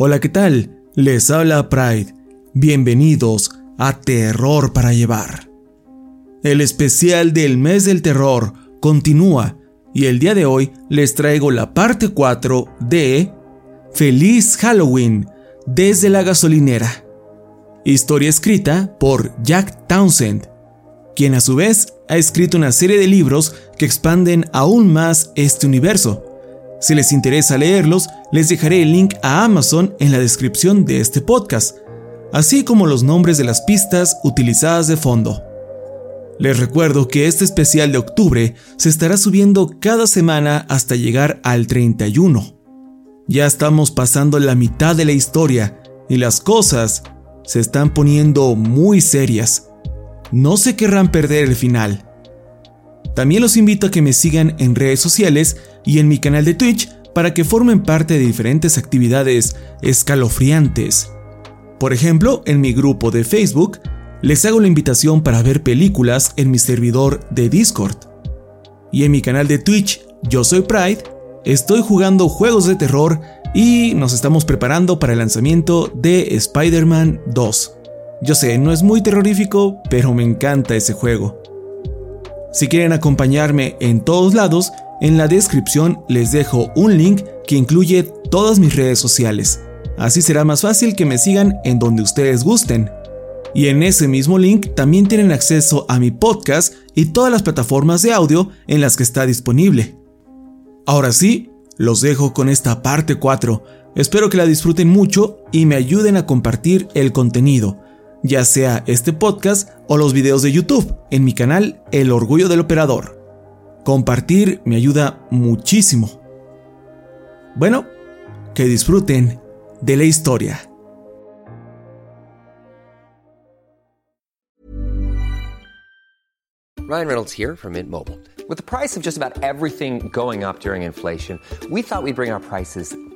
Hola, ¿qué tal? Les habla Pride. Bienvenidos a Terror para Llevar. El especial del mes del terror continúa y el día de hoy les traigo la parte 4 de Feliz Halloween desde la gasolinera. Historia escrita por Jack Townsend, quien a su vez ha escrito una serie de libros que expanden aún más este universo. Si les interesa leerlos, les dejaré el link a Amazon en la descripción de este podcast, así como los nombres de las pistas utilizadas de fondo. Les recuerdo que este especial de octubre se estará subiendo cada semana hasta llegar al 31. Ya estamos pasando la mitad de la historia y las cosas se están poniendo muy serias. No se querrán perder el final. También los invito a que me sigan en redes sociales y en mi canal de Twitch para que formen parte de diferentes actividades escalofriantes. Por ejemplo, en mi grupo de Facebook, les hago la invitación para ver películas en mi servidor de Discord. Y en mi canal de Twitch, Yo Soy Pride, estoy jugando juegos de terror y nos estamos preparando para el lanzamiento de Spider-Man 2. Yo sé, no es muy terrorífico, pero me encanta ese juego. Si quieren acompañarme en todos lados, en la descripción les dejo un link que incluye todas mis redes sociales. Así será más fácil que me sigan en donde ustedes gusten. Y en ese mismo link también tienen acceso a mi podcast y todas las plataformas de audio en las que está disponible. Ahora sí, los dejo con esta parte 4. Espero que la disfruten mucho y me ayuden a compartir el contenido, ya sea este podcast o los videos de YouTube en mi canal El Orgullo del Operador. Compartir me ayuda muchísimo. Bueno, que disfruten de la historia. Ryan Reynolds here from Mint Mobile. With the price of just about everything going up during inflation, we thought we'd bring our prices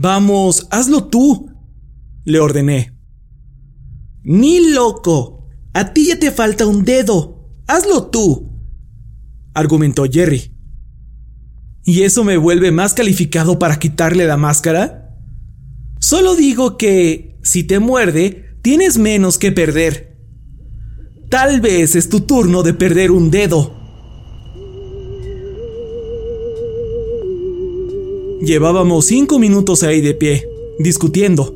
Vamos, hazlo tú, le ordené. Ni loco. A ti ya te falta un dedo. Hazlo tú, argumentó Jerry. ¿Y eso me vuelve más calificado para quitarle la máscara? Solo digo que, si te muerde, tienes menos que perder. Tal vez es tu turno de perder un dedo. Llevábamos cinco minutos ahí de pie, discutiendo.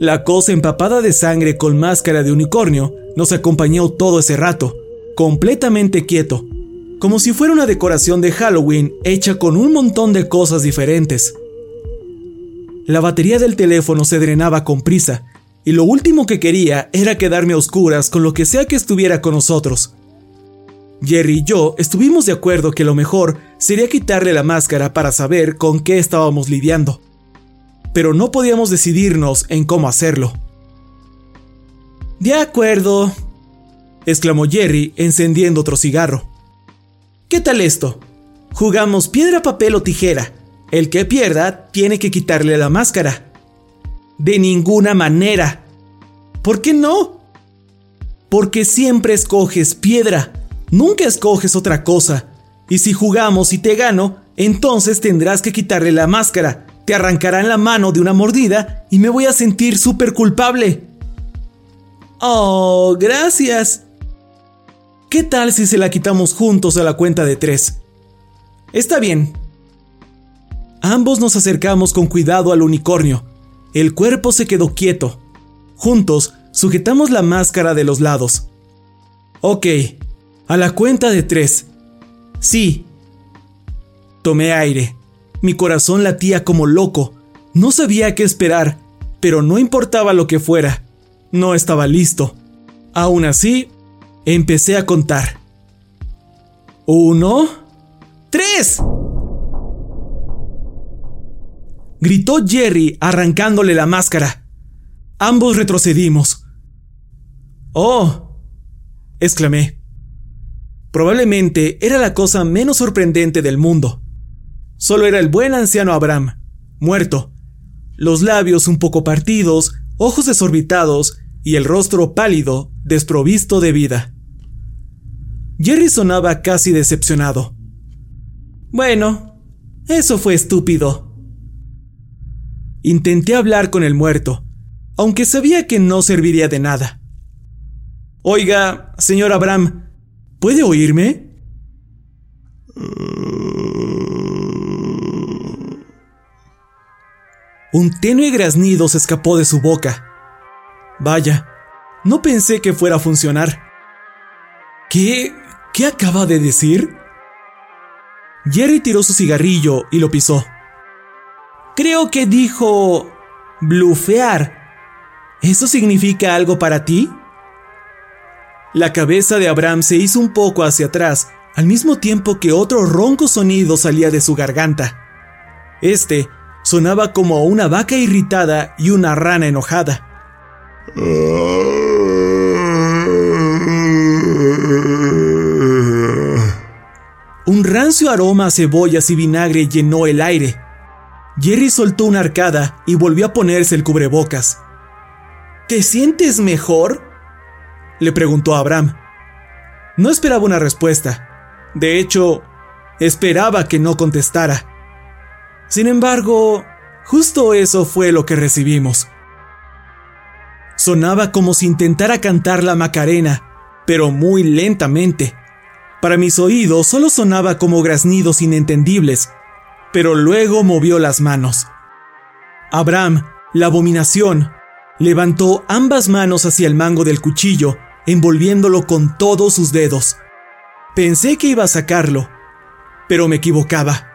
La cosa empapada de sangre con máscara de unicornio nos acompañó todo ese rato, completamente quieto, como si fuera una decoración de Halloween hecha con un montón de cosas diferentes. La batería del teléfono se drenaba con prisa, y lo último que quería era quedarme a oscuras con lo que sea que estuviera con nosotros. Jerry y yo estuvimos de acuerdo que lo mejor sería quitarle la máscara para saber con qué estábamos lidiando. Pero no podíamos decidirnos en cómo hacerlo. De acuerdo, exclamó Jerry encendiendo otro cigarro. ¿Qué tal esto? Jugamos piedra, papel o tijera. El que pierda tiene que quitarle la máscara. De ninguna manera. ¿Por qué no? Porque siempre escoges piedra Nunca escoges otra cosa. Y si jugamos y te gano, entonces tendrás que quitarle la máscara. Te arrancarán la mano de una mordida y me voy a sentir súper culpable. Oh, gracias. ¿Qué tal si se la quitamos juntos a la cuenta de tres? Está bien. Ambos nos acercamos con cuidado al unicornio. El cuerpo se quedó quieto. Juntos sujetamos la máscara de los lados. Ok, a la cuenta de tres. Sí. Tomé aire. Mi corazón latía como loco. No sabía qué esperar, pero no importaba lo que fuera. No estaba listo. Aún así, empecé a contar. Uno. ¡Tres! Gritó Jerry arrancándole la máscara. Ambos retrocedimos. ¡Oh! exclamé. Probablemente era la cosa menos sorprendente del mundo. Solo era el buen anciano Abraham, muerto, los labios un poco partidos, ojos desorbitados y el rostro pálido, desprovisto de vida. Jerry sonaba casi decepcionado. Bueno, eso fue estúpido. Intenté hablar con el muerto, aunque sabía que no serviría de nada. Oiga, señor Abraham, ¿Puede oírme? Un tenue graznido se escapó de su boca. Vaya, no pensé que fuera a funcionar. ¿Qué? ¿Qué acaba de decir? Jerry tiró su cigarrillo y lo pisó. Creo que dijo... blufear. ¿Eso significa algo para ti? La cabeza de Abraham se hizo un poco hacia atrás, al mismo tiempo que otro ronco sonido salía de su garganta. Este sonaba como una vaca irritada y una rana enojada. Un rancio aroma a cebollas y vinagre llenó el aire. Jerry soltó una arcada y volvió a ponerse el cubrebocas. ¿Te sientes mejor? Le preguntó a Abraham. No esperaba una respuesta. De hecho, esperaba que no contestara. Sin embargo, justo eso fue lo que recibimos. Sonaba como si intentara cantar la Macarena, pero muy lentamente. Para mis oídos solo sonaba como graznidos inentendibles, pero luego movió las manos. Abraham, la abominación, levantó ambas manos hacia el mango del cuchillo envolviéndolo con todos sus dedos. Pensé que iba a sacarlo, pero me equivocaba.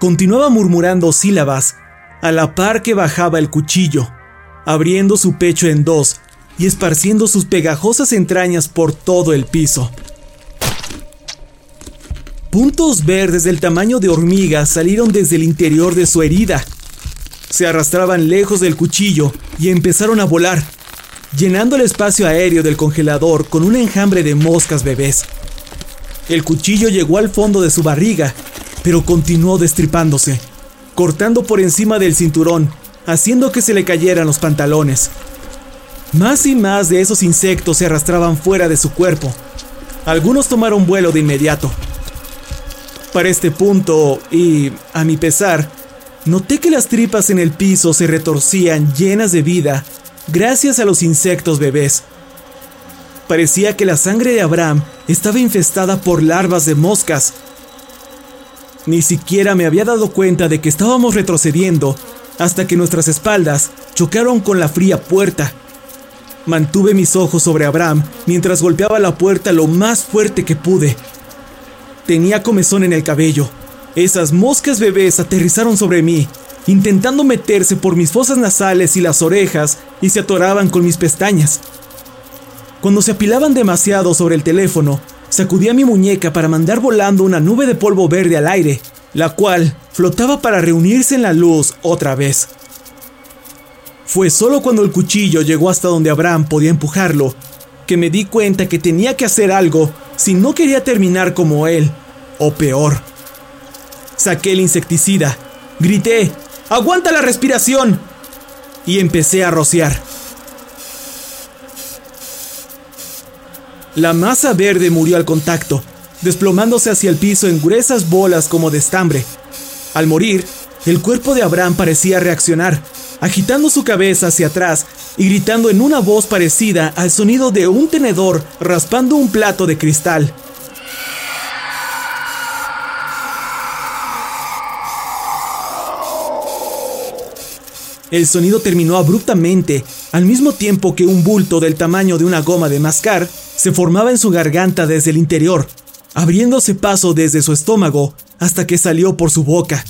continuaba murmurando sílabas a la par que bajaba el cuchillo, abriendo su pecho en dos y esparciendo sus pegajosas entrañas por todo el piso. Puntos verdes del tamaño de hormigas salieron desde el interior de su herida. Se arrastraban lejos del cuchillo y empezaron a volar, llenando el espacio aéreo del congelador con un enjambre de moscas bebés. El cuchillo llegó al fondo de su barriga, pero continuó destripándose, cortando por encima del cinturón, haciendo que se le cayeran los pantalones. Más y más de esos insectos se arrastraban fuera de su cuerpo. Algunos tomaron vuelo de inmediato, para este punto, y a mi pesar, noté que las tripas en el piso se retorcían llenas de vida gracias a los insectos bebés. Parecía que la sangre de Abraham estaba infestada por larvas de moscas. Ni siquiera me había dado cuenta de que estábamos retrocediendo hasta que nuestras espaldas chocaron con la fría puerta. Mantuve mis ojos sobre Abraham mientras golpeaba la puerta lo más fuerte que pude. Tenía comezón en el cabello. Esas moscas bebés aterrizaron sobre mí, intentando meterse por mis fosas nasales y las orejas y se atoraban con mis pestañas. Cuando se apilaban demasiado sobre el teléfono, sacudía mi muñeca para mandar volando una nube de polvo verde al aire, la cual flotaba para reunirse en la luz otra vez. Fue solo cuando el cuchillo llegó hasta donde Abraham podía empujarlo que me di cuenta que tenía que hacer algo si no quería terminar como él, o peor. Saqué el insecticida, grité, ¡aguanta la respiración! Y empecé a rociar. La masa verde murió al contacto, desplomándose hacia el piso en gruesas bolas como de estambre. Al morir, el cuerpo de Abraham parecía reaccionar, agitando su cabeza hacia atrás y gritando en una voz parecida al sonido de un tenedor raspando un plato de cristal. El sonido terminó abruptamente, al mismo tiempo que un bulto del tamaño de una goma de mascar se formaba en su garganta desde el interior, abriéndose paso desde su estómago hasta que salió por su boca.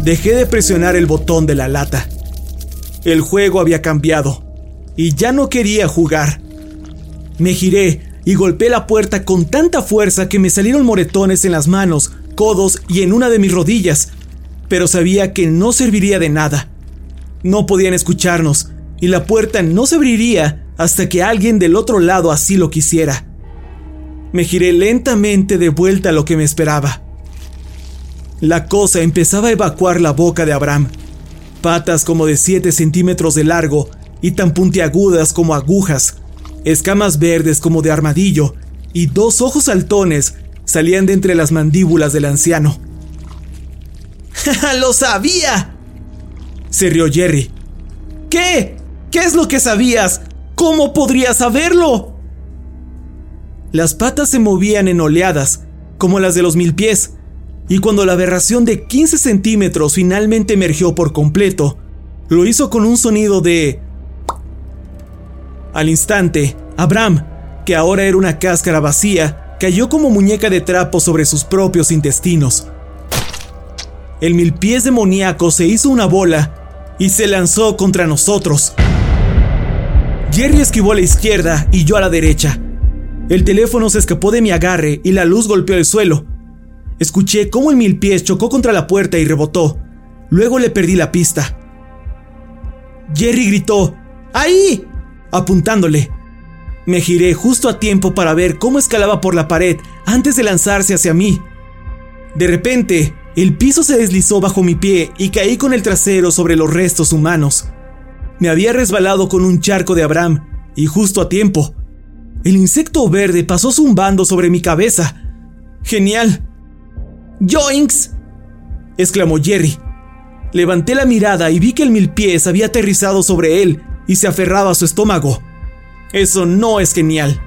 Dejé de presionar el botón de la lata. El juego había cambiado y ya no quería jugar. Me giré y golpeé la puerta con tanta fuerza que me salieron moretones en las manos, codos y en una de mis rodillas, pero sabía que no serviría de nada. No podían escucharnos y la puerta no se abriría hasta que alguien del otro lado así lo quisiera. Me giré lentamente de vuelta a lo que me esperaba. La cosa empezaba a evacuar la boca de Abraham. Patas como de 7 centímetros de largo y tan puntiagudas como agujas, escamas verdes como de armadillo y dos ojos saltones salían de entre las mandíbulas del anciano. ¡Lo sabía! Se rió Jerry. ¿Qué? ¿Qué es lo que sabías? ¿Cómo podrías saberlo? Las patas se movían en oleadas, como las de los mil pies, y cuando la aberración de 15 centímetros finalmente emergió por completo, lo hizo con un sonido de... Al instante, Abraham, que ahora era una cáscara vacía, cayó como muñeca de trapo sobre sus propios intestinos. El mil pies demoníaco se hizo una bola y se lanzó contra nosotros. Jerry esquivó a la izquierda y yo a la derecha. El teléfono se escapó de mi agarre y la luz golpeó el suelo, Escuché cómo el mil pies chocó contra la puerta y rebotó. Luego le perdí la pista. Jerry gritó, ¡Ahí! apuntándole. Me giré justo a tiempo para ver cómo escalaba por la pared antes de lanzarse hacia mí. De repente, el piso se deslizó bajo mi pie y caí con el trasero sobre los restos humanos. Me había resbalado con un charco de Abraham, y justo a tiempo. El insecto verde pasó zumbando sobre mi cabeza. Genial. ¡Joinks! exclamó Jerry. Levanté la mirada y vi que el mil pies había aterrizado sobre él y se aferraba a su estómago. Eso no es genial.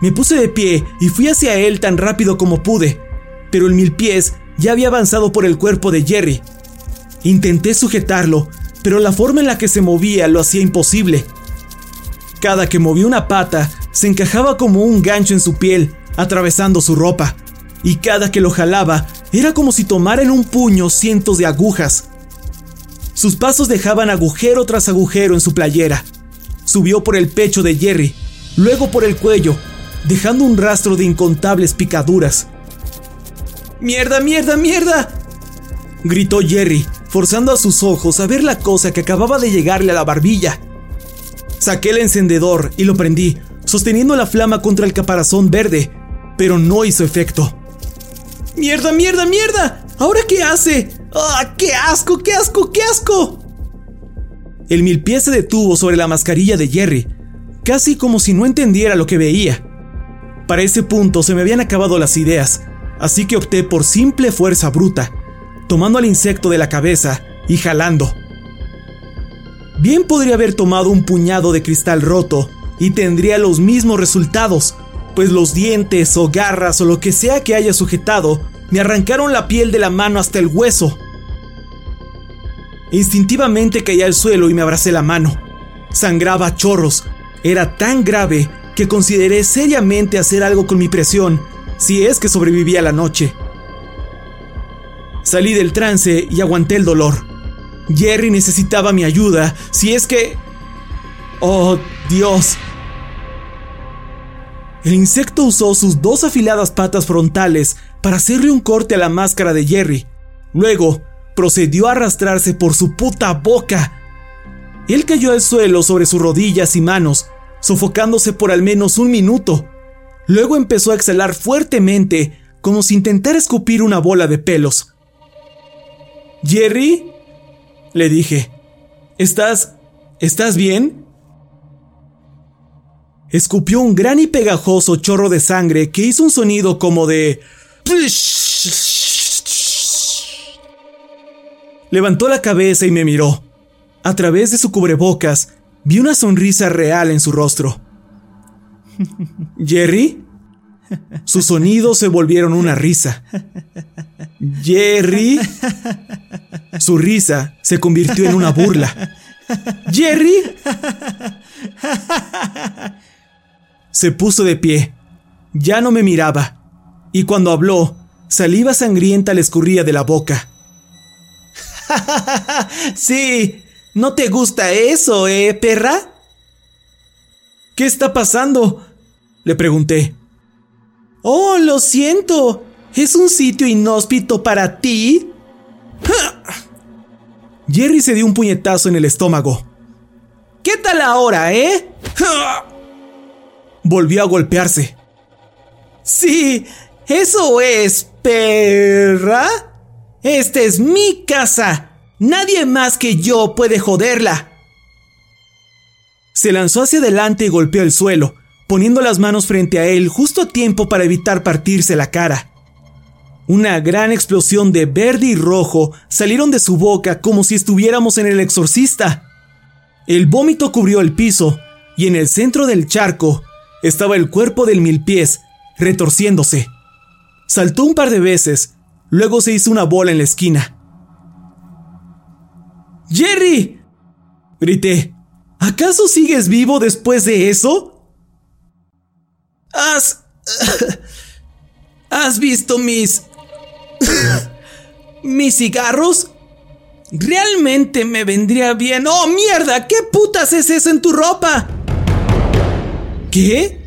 Me puse de pie y fui hacia él tan rápido como pude, pero el mil pies ya había avanzado por el cuerpo de Jerry. Intenté sujetarlo, pero la forma en la que se movía lo hacía imposible. Cada que movía una pata, se encajaba como un gancho en su piel, atravesando su ropa. y cada que lo jalaba era como si tomara en un puño cientos de agujas. Sus pasos dejaban agujero tras agujero en su playera. Subió por el pecho de Jerry, luego por el cuello, dejando un rastro de incontables picaduras. ¡Mierda, mierda, mierda! gritó Jerry, forzando a sus ojos a ver la cosa que acababa de llegarle a la barbilla. Saqué el encendedor y lo prendí, sosteniendo la flama contra el caparazón verde, pero no hizo efecto. ¡Mierda, mierda, mierda! ¿Ahora qué hace? ¡Ah, qué asco, qué asco, qué asco! El mil pies se detuvo sobre la mascarilla de Jerry, casi como si no entendiera lo que veía. Para ese punto se me habían acabado las ideas, así que opté por simple fuerza bruta, tomando al insecto de la cabeza y jalando. Bien podría haber tomado un puñado de cristal roto y tendría los mismos resultados, pues los dientes o garras o lo que sea que haya sujetado me arrancaron la piel de la mano hasta el hueso. Instintivamente caí al suelo y me abracé la mano. Sangraba a chorros. Era tan grave que consideré seriamente hacer algo con mi presión, si es que sobrevivía la noche. Salí del trance y aguanté el dolor. Jerry necesitaba mi ayuda, si es que... Oh, Dios. El insecto usó sus dos afiladas patas frontales para hacerle un corte a la máscara de Jerry. Luego, procedió a arrastrarse por su puta boca. Él cayó al suelo sobre sus rodillas y manos, sofocándose por al menos un minuto. Luego empezó a exhalar fuertemente, como si intentara escupir una bola de pelos. Jerry, le dije, ¿estás... ¿estás bien? escupió un gran y pegajoso chorro de sangre que hizo un sonido como de... Levantó la cabeza y me miró. A través de su cubrebocas vi una sonrisa real en su rostro. ¿Jerry? Sus sonidos se volvieron una risa. ¿Jerry? Su risa se convirtió en una burla. ¿Jerry? Se puso de pie. Ya no me miraba. Y cuando habló, saliva sangrienta le escurría de la boca. sí, ¿no te gusta eso, eh, perra? ¿Qué está pasando? Le pregunté. Oh, lo siento. ¿Es un sitio inhóspito para ti? Jerry se dio un puñetazo en el estómago. ¿Qué tal ahora, eh? volvió a golpearse. Sí, eso es, perra. Esta es mi casa. Nadie más que yo puede joderla. Se lanzó hacia adelante y golpeó el suelo, poniendo las manos frente a él justo a tiempo para evitar partirse la cara. Una gran explosión de verde y rojo salieron de su boca como si estuviéramos en el exorcista. El vómito cubrió el piso y en el centro del charco estaba el cuerpo del mil pies, retorciéndose. Saltó un par de veces, luego se hizo una bola en la esquina. ¡Jerry! grité. ¿Acaso sigues vivo después de eso? ¿Has... ¿Has visto mis... mis cigarros? Realmente me vendría bien... ¡Oh, mierda! ¿Qué putas es eso en tu ropa? ¿Qué?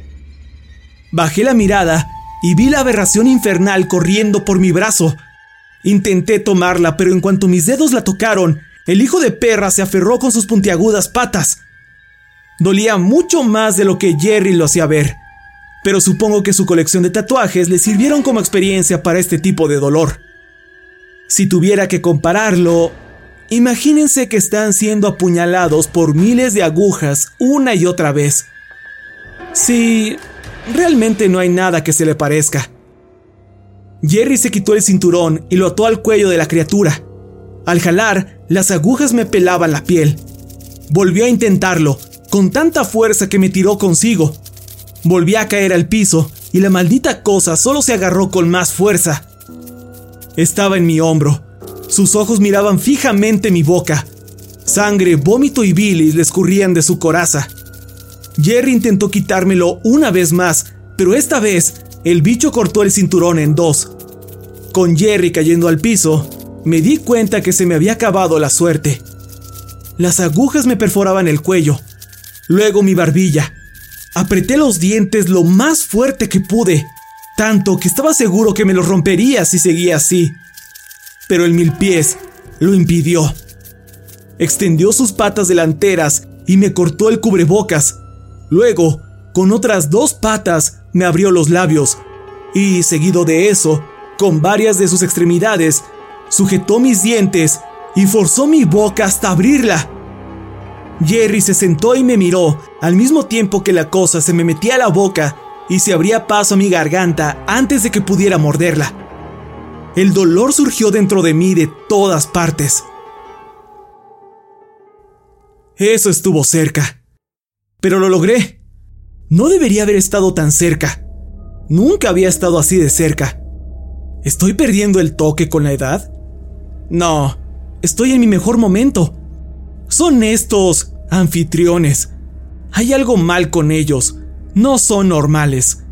Bajé la mirada y vi la aberración infernal corriendo por mi brazo. Intenté tomarla, pero en cuanto mis dedos la tocaron, el hijo de perra se aferró con sus puntiagudas patas. Dolía mucho más de lo que Jerry lo hacía ver, pero supongo que su colección de tatuajes le sirvieron como experiencia para este tipo de dolor. Si tuviera que compararlo, imagínense que están siendo apuñalados por miles de agujas una y otra vez. Sí, realmente no hay nada que se le parezca. Jerry se quitó el cinturón y lo ató al cuello de la criatura. Al jalar, las agujas me pelaban la piel. Volvió a intentarlo, con tanta fuerza que me tiró consigo. Volví a caer al piso y la maldita cosa solo se agarró con más fuerza. Estaba en mi hombro. Sus ojos miraban fijamente mi boca. Sangre, vómito y bilis le escurrían de su coraza. Jerry intentó quitármelo una vez más, pero esta vez el bicho cortó el cinturón en dos. Con Jerry cayendo al piso, me di cuenta que se me había acabado la suerte. Las agujas me perforaban el cuello, luego mi barbilla. Apreté los dientes lo más fuerte que pude, tanto que estaba seguro que me los rompería si seguía así. Pero el mil pies lo impidió. Extendió sus patas delanteras y me cortó el cubrebocas. Luego, con otras dos patas, me abrió los labios. Y, seguido de eso, con varias de sus extremidades, sujetó mis dientes y forzó mi boca hasta abrirla. Jerry se sentó y me miró, al mismo tiempo que la cosa se me metía a la boca y se abría paso a mi garganta antes de que pudiera morderla. El dolor surgió dentro de mí de todas partes. Eso estuvo cerca. Pero lo logré. No debería haber estado tan cerca. Nunca había estado así de cerca. ¿Estoy perdiendo el toque con la edad? No, estoy en mi mejor momento. Son estos anfitriones. Hay algo mal con ellos. No son normales.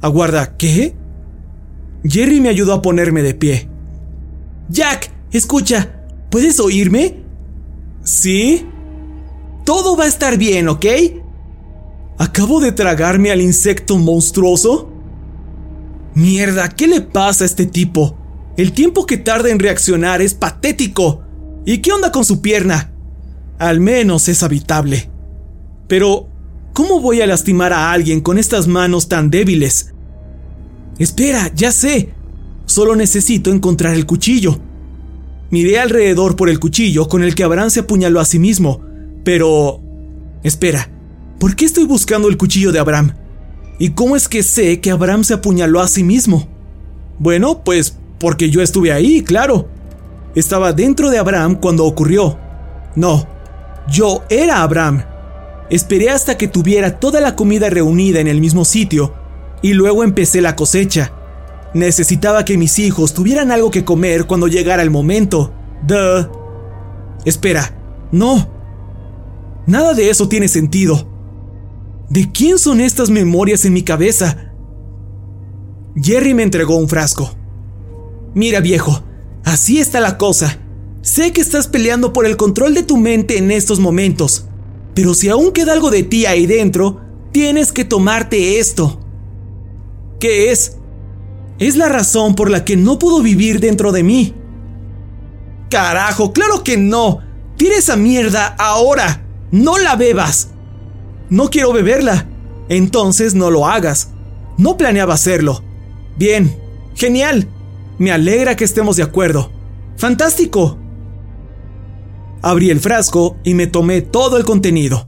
Aguarda, ¿qué? Jerry me ayudó a ponerme de pie. Jack, escucha, ¿puedes oírme? ¿Sí? Todo va a estar bien, ¿ok? ¿Acabo de tragarme al insecto monstruoso? Mierda, ¿qué le pasa a este tipo? El tiempo que tarda en reaccionar es patético. ¿Y qué onda con su pierna? Al menos es habitable. Pero, ¿cómo voy a lastimar a alguien con estas manos tan débiles? Espera, ya sé. Solo necesito encontrar el cuchillo. Miré alrededor por el cuchillo con el que Abraham se apuñaló a sí mismo, pero... Espera, ¿por qué estoy buscando el cuchillo de Abraham? ¿Y cómo es que sé que Abraham se apuñaló a sí mismo? Bueno, pues porque yo estuve ahí, claro. Estaba dentro de Abraham cuando ocurrió. No, yo era Abraham. Esperé hasta que tuviera toda la comida reunida en el mismo sitio y luego empecé la cosecha. Necesitaba que mis hijos tuvieran algo que comer cuando llegara el momento. Duh. Espera, no. Nada de eso tiene sentido. ¿De quién son estas memorias en mi cabeza? Jerry me entregó un frasco. Mira viejo, así está la cosa. Sé que estás peleando por el control de tu mente en estos momentos, pero si aún queda algo de ti ahí dentro, tienes que tomarte esto. ¿Qué es? Es la razón por la que no puedo vivir dentro de mí. Carajo, claro que no. Tira esa mierda ahora. No la bebas. No quiero beberla. Entonces no lo hagas. No planeaba hacerlo. Bien, genial. Me alegra que estemos de acuerdo. Fantástico. Abrí el frasco y me tomé todo el contenido.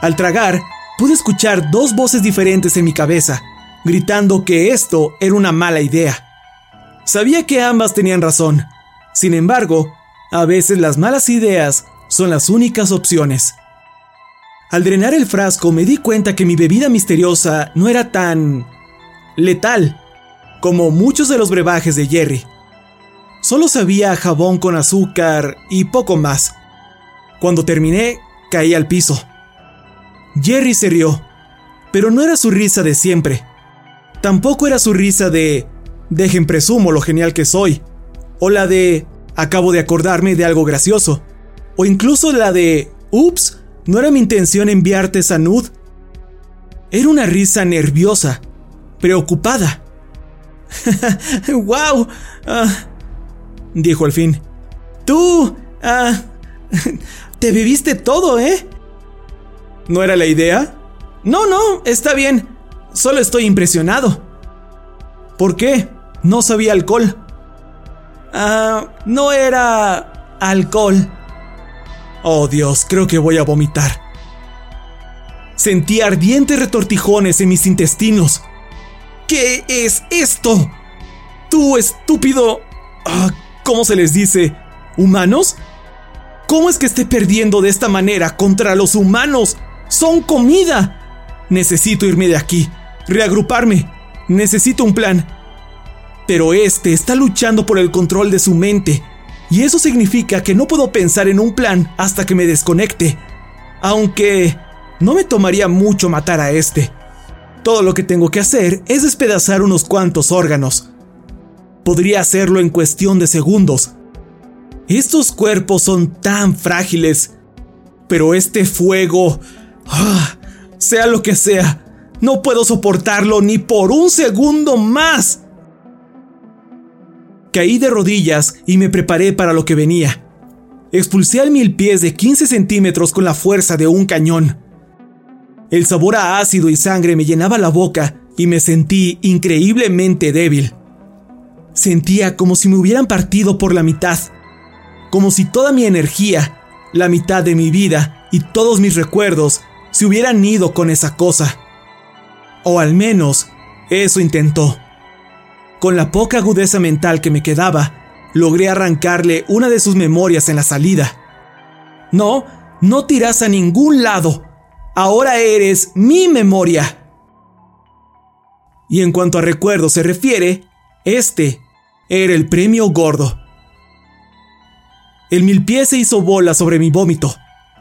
Al tragar, pude escuchar dos voces diferentes en mi cabeza, gritando que esto era una mala idea. Sabía que ambas tenían razón. Sin embargo, a veces las malas ideas son las únicas opciones. Al drenar el frasco me di cuenta que mi bebida misteriosa no era tan... letal como muchos de los brebajes de Jerry. Solo sabía jabón con azúcar y poco más. Cuando terminé, caí al piso. Jerry se rió, pero no era su risa de siempre. Tampoco era su risa de dejen presumo lo genial que soy, o la de acabo de acordarme de algo gracioso, o incluso la de ups, no era mi intención enviarte esa nud. Era una risa nerviosa, preocupada. ¡Wow! Dijo al fin. Tú... Ah, te viviste todo, ¿eh? ¿No era la idea? No, no, está bien. Solo estoy impresionado. ¿Por qué? No sabía alcohol. Ah, no era alcohol. Oh Dios, creo que voy a vomitar. Sentí ardientes retortijones en mis intestinos. ¿Qué es esto? Tú, estúpido... Ah, ¿Cómo se les dice? ¿Humanos? ¿Cómo es que esté perdiendo de esta manera contra los humanos? ¡Son comida! Necesito irme de aquí, reagruparme. Necesito un plan. Pero este está luchando por el control de su mente. Y eso significa que no puedo pensar en un plan hasta que me desconecte. Aunque no me tomaría mucho matar a este. Todo lo que tengo que hacer es despedazar unos cuantos órganos. Podría hacerlo en cuestión de segundos. Estos cuerpos son tan frágiles. Pero este fuego... Ah, sea lo que sea, no puedo soportarlo ni por un segundo más. Caí de rodillas y me preparé para lo que venía. Expulsé al mil pies de 15 centímetros con la fuerza de un cañón. El sabor a ácido y sangre me llenaba la boca y me sentí increíblemente débil. Sentía como si me hubieran partido por la mitad, como si toda mi energía, la mitad de mi vida y todos mis recuerdos se hubieran ido con esa cosa. O al menos, eso intentó. Con la poca agudeza mental que me quedaba, logré arrancarle una de sus memorias en la salida. No, no tiras a ningún lado, Ahora eres mi memoria. Y en cuanto a recuerdo se refiere, este era el premio gordo. El mil pies se hizo bola sobre mi vómito.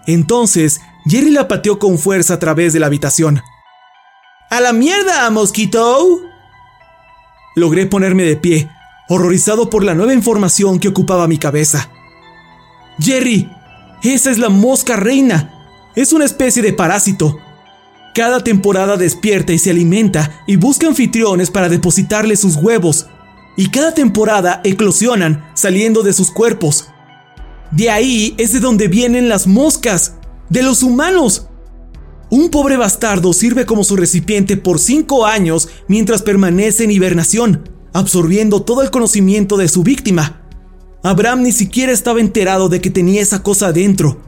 Entonces, Jerry la pateó con fuerza a través de la habitación. ¡A la mierda, mosquito! Logré ponerme de pie, horrorizado por la nueva información que ocupaba mi cabeza. Jerry, esa es la mosca reina. Es una especie de parásito. Cada temporada despierta y se alimenta y busca anfitriones para depositarle sus huevos. Y cada temporada eclosionan saliendo de sus cuerpos. De ahí es de donde vienen las moscas, de los humanos. Un pobre bastardo sirve como su recipiente por cinco años mientras permanece en hibernación, absorbiendo todo el conocimiento de su víctima. Abraham ni siquiera estaba enterado de que tenía esa cosa adentro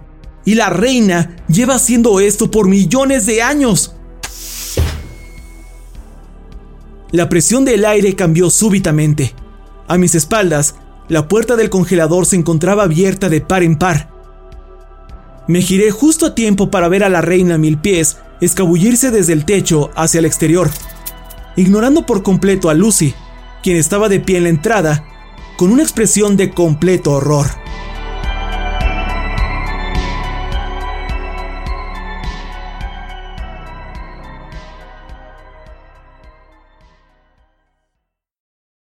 y la reina lleva haciendo esto por millones de años. La presión del aire cambió súbitamente. A mis espaldas, la puerta del congelador se encontraba abierta de par en par. Me giré justo a tiempo para ver a la reina mil pies escabullirse desde el techo hacia el exterior, ignorando por completo a Lucy, quien estaba de pie en la entrada, con una expresión de completo horror.